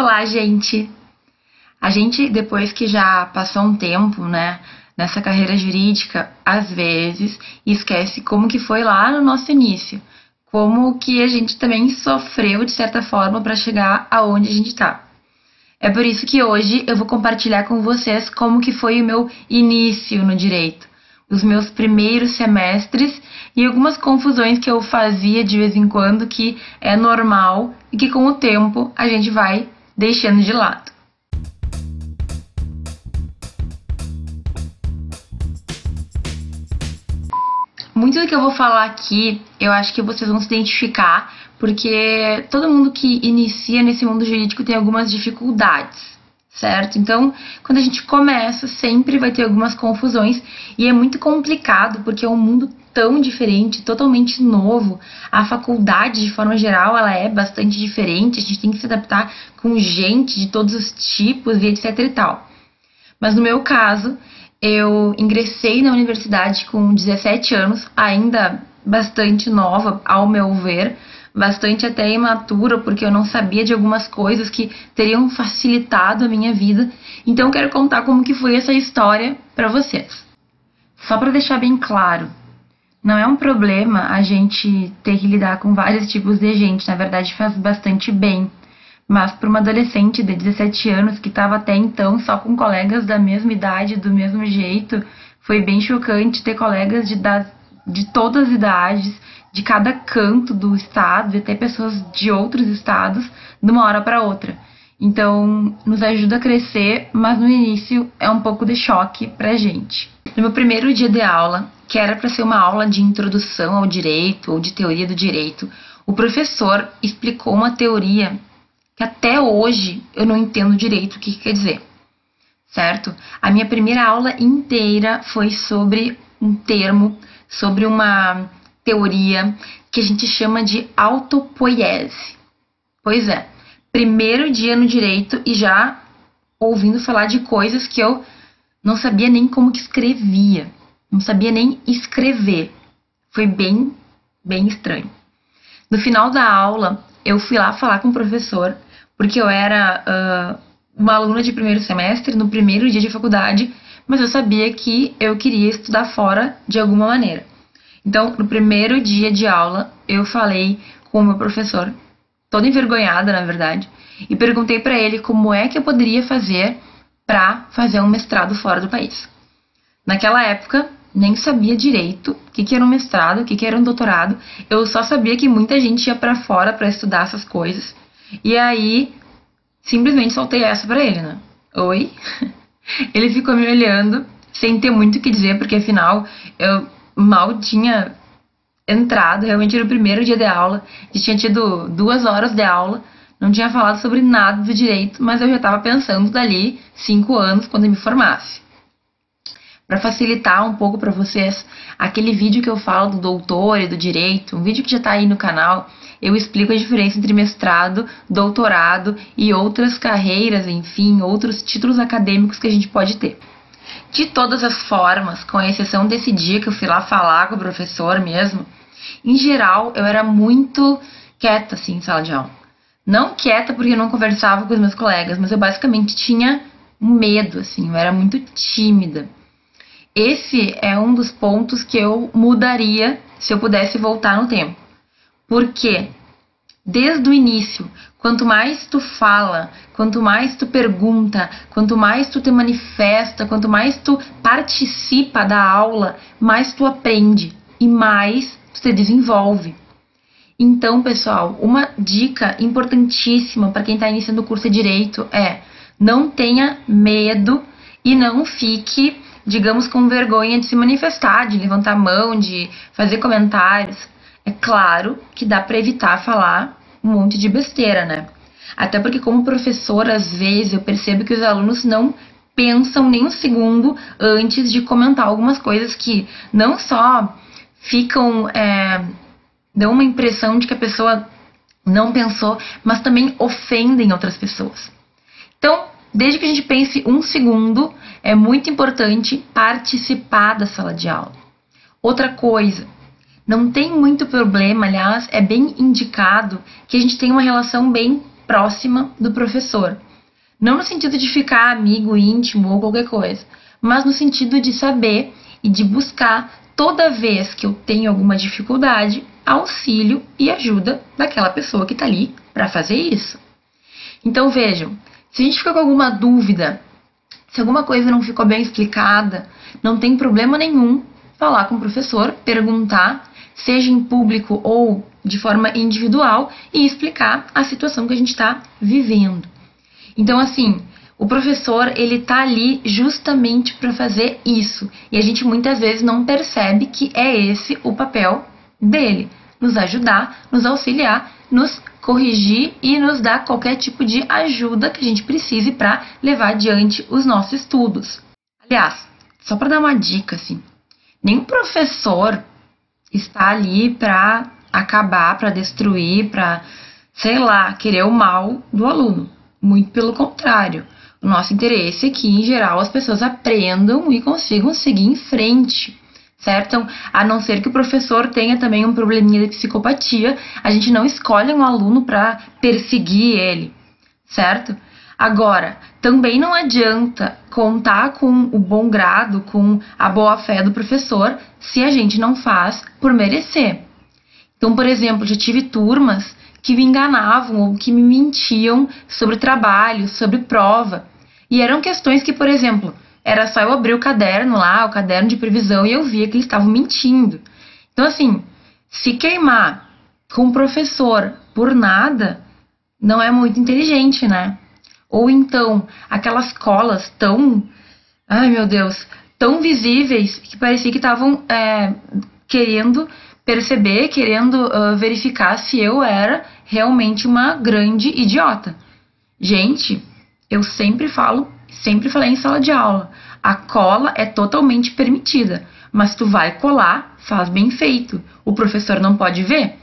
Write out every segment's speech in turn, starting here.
Olá, gente! A gente, depois que já passou um tempo, né, nessa carreira jurídica, às vezes esquece como que foi lá no nosso início, como que a gente também sofreu de certa forma para chegar aonde a gente está. É por isso que hoje eu vou compartilhar com vocês como que foi o meu início no direito, os meus primeiros semestres e algumas confusões que eu fazia de vez em quando que é normal e que com o tempo a gente vai deixando de lado. Muito do que eu vou falar aqui, eu acho que vocês vão se identificar, porque todo mundo que inicia nesse mundo jurídico tem algumas dificuldades, certo? Então, quando a gente começa, sempre vai ter algumas confusões e é muito complicado, porque é um mundo tão diferente, totalmente novo. A faculdade, de forma geral, ela é bastante diferente, a gente tem que se adaptar com gente de todos os tipos e etc e tal. Mas no meu caso, eu ingressei na universidade com 17 anos, ainda bastante nova, ao meu ver, bastante até imatura, porque eu não sabia de algumas coisas que teriam facilitado a minha vida. Então quero contar como que foi essa história para vocês. Só para deixar bem claro, não é um problema a gente ter que lidar com vários tipos de gente, na verdade faz bastante bem. Mas para uma adolescente de 17 anos que estava até então só com colegas da mesma idade, do mesmo jeito, foi bem chocante ter colegas de, da, de todas as idades, de cada canto do estado, e até pessoas de outros estados, de uma hora para outra. Então, nos ajuda a crescer, mas no início é um pouco de choque pra gente. No meu primeiro dia de aula, que era para ser uma aula de introdução ao direito ou de teoria do direito, o professor explicou uma teoria que até hoje eu não entendo direito o que, que quer dizer, certo? A minha primeira aula inteira foi sobre um termo, sobre uma teoria que a gente chama de autopoiese. Pois é, primeiro dia no direito e já ouvindo falar de coisas que eu não sabia nem como que escrevia, não sabia nem escrever. Foi bem, bem estranho. No final da aula, eu fui lá falar com o professor porque eu era uh, uma aluna de primeiro semestre, no primeiro dia de faculdade, mas eu sabia que eu queria estudar fora de alguma maneira. Então, no primeiro dia de aula, eu falei com o meu professor, toda envergonhada, na verdade, e perguntei para ele como é que eu poderia fazer para fazer um mestrado fora do país. Naquela época, nem sabia direito o que, que era um mestrado, o que, que era um doutorado. Eu só sabia que muita gente ia para fora para estudar essas coisas. E aí, simplesmente soltei essa para ele, né? Oi? ele ficou me olhando, sem ter muito o que dizer, porque afinal eu mal tinha entrado, realmente era o primeiro dia de aula, já tinha tido duas horas de aula, não tinha falado sobre nada do direito, mas eu já estava pensando dali cinco anos quando eu me formasse. Para facilitar um pouco para vocês, aquele vídeo que eu falo do doutor e do direito, um vídeo que já está aí no canal, eu explico a diferença entre mestrado, doutorado e outras carreiras, enfim, outros títulos acadêmicos que a gente pode ter. De todas as formas, com exceção desse dia que eu fui lá falar com o professor mesmo, em geral eu era muito quieta assim em sala de aula. Não quieta porque eu não conversava com os meus colegas, mas eu basicamente tinha medo, assim, eu era muito tímida. Esse é um dos pontos que eu mudaria se eu pudesse voltar no tempo. Porque desde o início, quanto mais tu fala, quanto mais tu pergunta, quanto mais tu te manifesta, quanto mais tu participa da aula, mais tu aprende e mais tu te desenvolve. Então, pessoal, uma dica importantíssima para quem está iniciando o curso de direito é não tenha medo e não fique, digamos, com vergonha de se manifestar, de levantar a mão, de fazer comentários. É claro que dá para evitar falar um monte de besteira, né? Até porque, como professora, às vezes eu percebo que os alunos não pensam nem um segundo antes de comentar algumas coisas que não só ficam. É, dão uma impressão de que a pessoa não pensou, mas também ofendem outras pessoas. Então, desde que a gente pense um segundo, é muito importante participar da sala de aula. Outra coisa, não tem muito problema, aliás, é bem indicado que a gente tenha uma relação bem próxima do professor. Não no sentido de ficar amigo íntimo ou qualquer coisa, mas no sentido de saber e de buscar toda vez que eu tenho alguma dificuldade, auxílio e ajuda daquela pessoa que está ali para fazer isso. Então vejam, se a gente fica com alguma dúvida, se alguma coisa não ficou bem explicada, não tem problema nenhum falar com o professor, perguntar, seja em público ou de forma individual, e explicar a situação que a gente está vivendo. Então, assim, o professor ele tá ali justamente para fazer isso e a gente muitas vezes não percebe que é esse o papel dele, nos ajudar, nos auxiliar, nos corrigir e nos dar qualquer tipo de ajuda que a gente precise para levar adiante os nossos estudos. Aliás, só para dar uma dica assim, nenhum professor está ali para acabar, para destruir, para sei lá, querer o mal do aluno. Muito pelo contrário. O nosso interesse é que, em geral, as pessoas aprendam e consigam seguir em frente, certo? Então, a não ser que o professor tenha também um probleminha de psicopatia, a gente não escolhe um aluno para perseguir ele, certo? Agora, também não adianta contar com o bom grado, com a boa fé do professor, se a gente não faz por merecer. Então, por exemplo, já tive turmas que me enganavam ou que me mentiam sobre trabalho, sobre prova. E eram questões que, por exemplo, era só eu abrir o caderno lá, o caderno de previsão, e eu via que eles estavam mentindo. Então, assim, se queimar com o professor por nada, não é muito inteligente, né? Ou então, aquelas colas tão. Ai meu Deus! Tão visíveis que parecia que estavam é, querendo perceber, querendo uh, verificar se eu era realmente uma grande idiota. Gente, eu sempre falo, sempre falei em sala de aula, a cola é totalmente permitida, mas tu vai colar, faz bem feito. O professor não pode ver,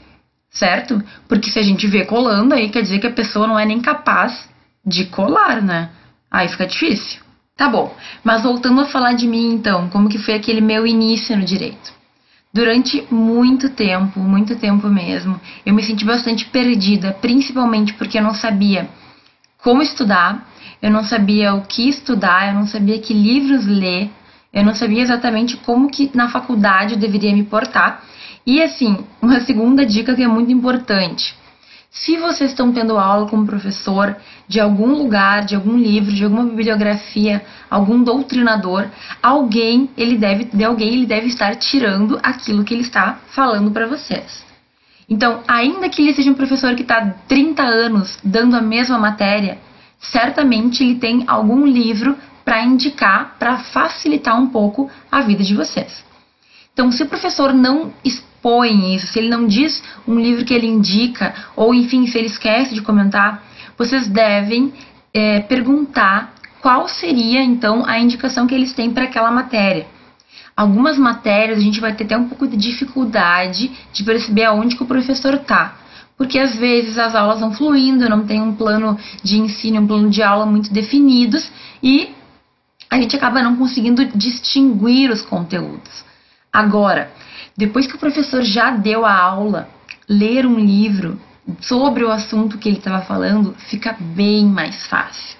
certo? Porque se a gente vê colando, aí quer dizer que a pessoa não é nem capaz de colar, né? Aí fica difícil. Tá bom, mas voltando a falar de mim então, como que foi aquele meu início no direito? Durante muito tempo, muito tempo mesmo, eu me senti bastante perdida, principalmente porque eu não sabia como estudar, eu não sabia o que estudar, eu não sabia que livros ler, eu não sabia exatamente como que na faculdade eu deveria me portar. E assim, uma segunda dica que é muito importante. Se vocês estão tendo aula com um professor de algum lugar, de algum livro, de alguma bibliografia, algum doutrinador, alguém, ele deve, de alguém, ele deve estar tirando aquilo que ele está falando para vocês. Então, ainda que ele seja um professor que está 30 anos dando a mesma matéria, certamente ele tem algum livro para indicar, para facilitar um pouco a vida de vocês. Então, se o professor não expõe isso, se ele não diz um livro que ele indica, ou enfim, se ele esquece de comentar, vocês devem é, perguntar qual seria então a indicação que eles têm para aquela matéria. Algumas matérias a gente vai ter até um pouco de dificuldade de perceber aonde que o professor está, porque às vezes as aulas vão fluindo, não tem um plano de ensino, um plano de aula muito definidos e a gente acaba não conseguindo distinguir os conteúdos. Agora, depois que o professor já deu a aula, ler um livro sobre o assunto que ele estava falando fica bem mais fácil.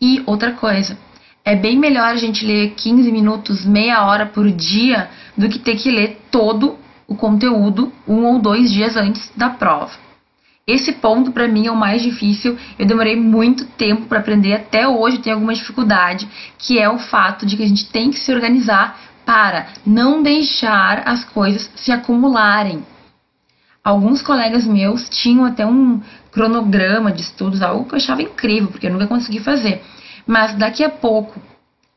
E outra coisa, é bem melhor a gente ler 15 minutos, meia hora por dia, do que ter que ler todo o conteúdo um ou dois dias antes da prova. Esse ponto para mim é o mais difícil. Eu demorei muito tempo para aprender, até hoje tenho alguma dificuldade, que é o fato de que a gente tem que se organizar para não deixar as coisas se acumularem. Alguns colegas meus tinham até um cronograma de estudos, algo que eu achava incrível, porque eu nunca consegui fazer. Mas daqui a pouco,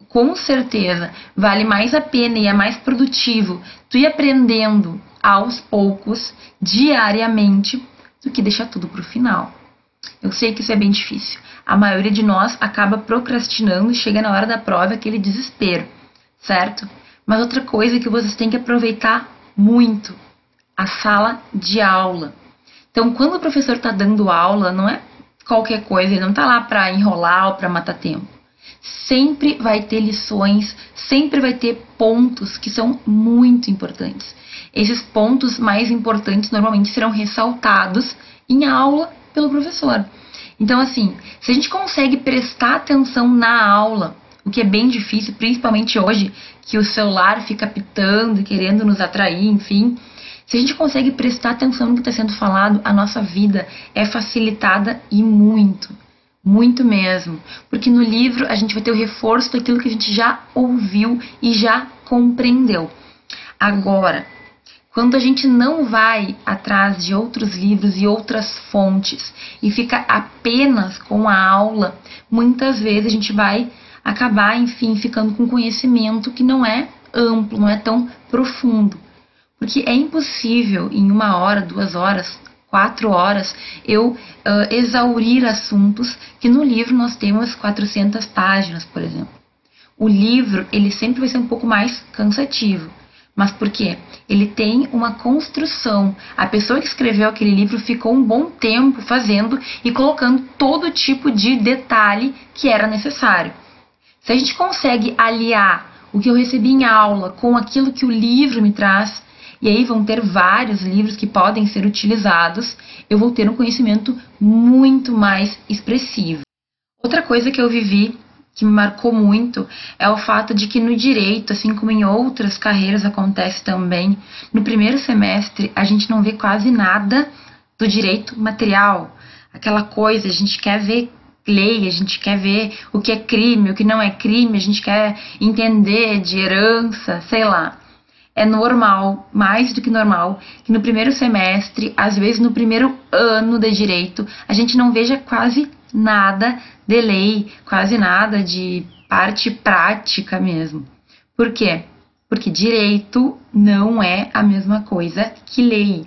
com certeza, vale mais a pena e é mais produtivo tu ir aprendendo aos poucos, diariamente, do que deixar tudo para o final. Eu sei que isso é bem difícil. A maioria de nós acaba procrastinando e chega na hora da prova aquele desespero, certo? Mas outra coisa que vocês têm que aproveitar muito, a sala de aula. Então, quando o professor está dando aula, não é qualquer coisa, ele não está lá para enrolar ou para matar tempo. Sempre vai ter lições, sempre vai ter pontos que são muito importantes. Esses pontos mais importantes normalmente serão ressaltados em aula pelo professor. Então, assim, se a gente consegue prestar atenção na aula, o que é bem difícil, principalmente hoje, que o celular fica pitando, querendo nos atrair, enfim. Se a gente consegue prestar atenção no que está sendo falado, a nossa vida é facilitada e muito. Muito mesmo. Porque no livro a gente vai ter o reforço daquilo que a gente já ouviu e já compreendeu. Agora, quando a gente não vai atrás de outros livros e outras fontes e fica apenas com a aula, muitas vezes a gente vai acabar, enfim, ficando com conhecimento que não é amplo, não é tão profundo. Porque é impossível em uma hora, duas horas, quatro horas eu uh, exaurir assuntos que no livro nós temos 400 páginas, por exemplo. O livro ele sempre vai ser um pouco mais cansativo. Mas por quê? Ele tem uma construção. A pessoa que escreveu aquele livro ficou um bom tempo fazendo e colocando todo tipo de detalhe que era necessário. Se a gente consegue aliar o que eu recebi em aula com aquilo que o livro me traz, e aí vão ter vários livros que podem ser utilizados, eu vou ter um conhecimento muito mais expressivo. Outra coisa que eu vivi que me marcou muito é o fato de que no direito, assim como em outras carreiras acontece também, no primeiro semestre a gente não vê quase nada do direito material. Aquela coisa, a gente quer ver lei, a gente quer ver o que é crime, o que não é crime, a gente quer entender de herança, sei lá. É normal, mais do que normal, que no primeiro semestre, às vezes no primeiro ano de direito, a gente não veja quase nada de lei, quase nada de parte prática mesmo. Por quê? Porque direito não é a mesma coisa que lei.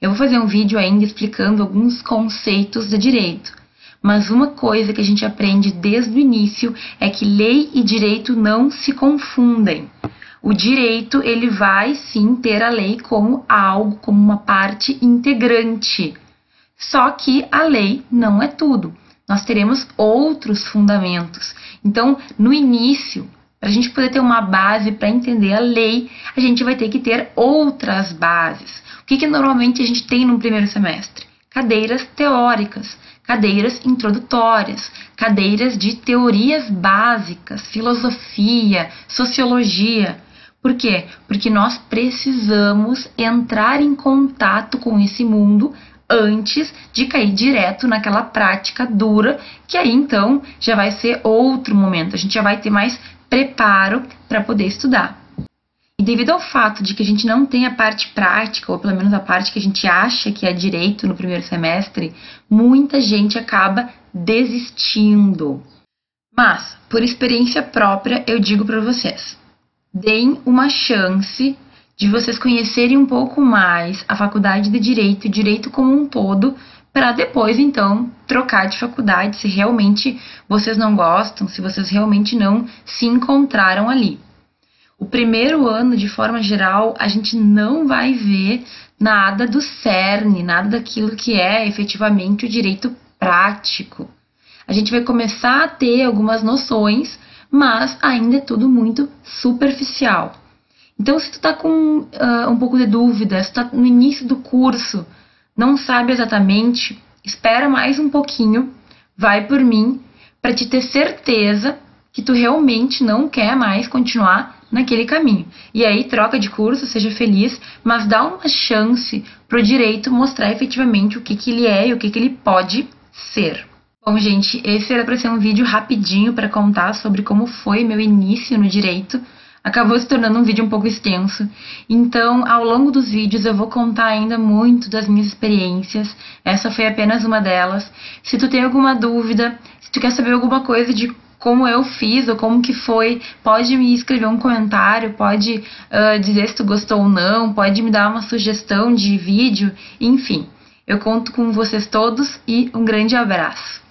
Eu vou fazer um vídeo ainda explicando alguns conceitos de direito. Mas uma coisa que a gente aprende desde o início é que lei e direito não se confundem. O direito, ele vai sim ter a lei como algo, como uma parte integrante. Só que a lei não é tudo nós teremos outros fundamentos. Então, no início, para a gente poder ter uma base para entender a lei, a gente vai ter que ter outras bases. O que, que normalmente a gente tem no primeiro semestre? Cadeiras teóricas, cadeiras introdutórias, cadeiras de teorias básicas, filosofia, sociologia. Por quê? Porque nós precisamos entrar em contato com esse mundo antes de cair direto naquela prática dura, que aí então já vai ser outro momento, a gente já vai ter mais preparo para poder estudar. E devido ao fato de que a gente não tem a parte prática, ou pelo menos a parte que a gente acha que é direito no primeiro semestre, muita gente acaba desistindo. Mas, por experiência própria, eu digo para vocês: deem uma chance de vocês conhecerem um pouco mais a faculdade de direito, direito como um todo, para depois então trocar de faculdade se realmente vocês não gostam, se vocês realmente não se encontraram ali. O primeiro ano, de forma geral, a gente não vai ver nada do cerne, nada daquilo que é efetivamente o direito prático. A gente vai começar a ter algumas noções, mas ainda é tudo muito superficial. Então, se tu está com uh, um pouco de dúvida, se tu tá no início do curso, não sabe exatamente, espera mais um pouquinho, vai por mim, para te ter certeza que tu realmente não quer mais continuar naquele caminho. E aí troca de curso, seja feliz, mas dá uma chance pro direito mostrar efetivamente o que, que ele é e o que, que ele pode ser. Bom, gente, esse era para ser um vídeo rapidinho para contar sobre como foi meu início no direito acabou se tornando um vídeo um pouco extenso. Então, ao longo dos vídeos eu vou contar ainda muito das minhas experiências. Essa foi apenas uma delas. Se tu tem alguma dúvida, se tu quer saber alguma coisa de como eu fiz ou como que foi, pode me escrever um comentário, pode uh, dizer se tu gostou ou não, pode me dar uma sugestão de vídeo, enfim. Eu conto com vocês todos e um grande abraço.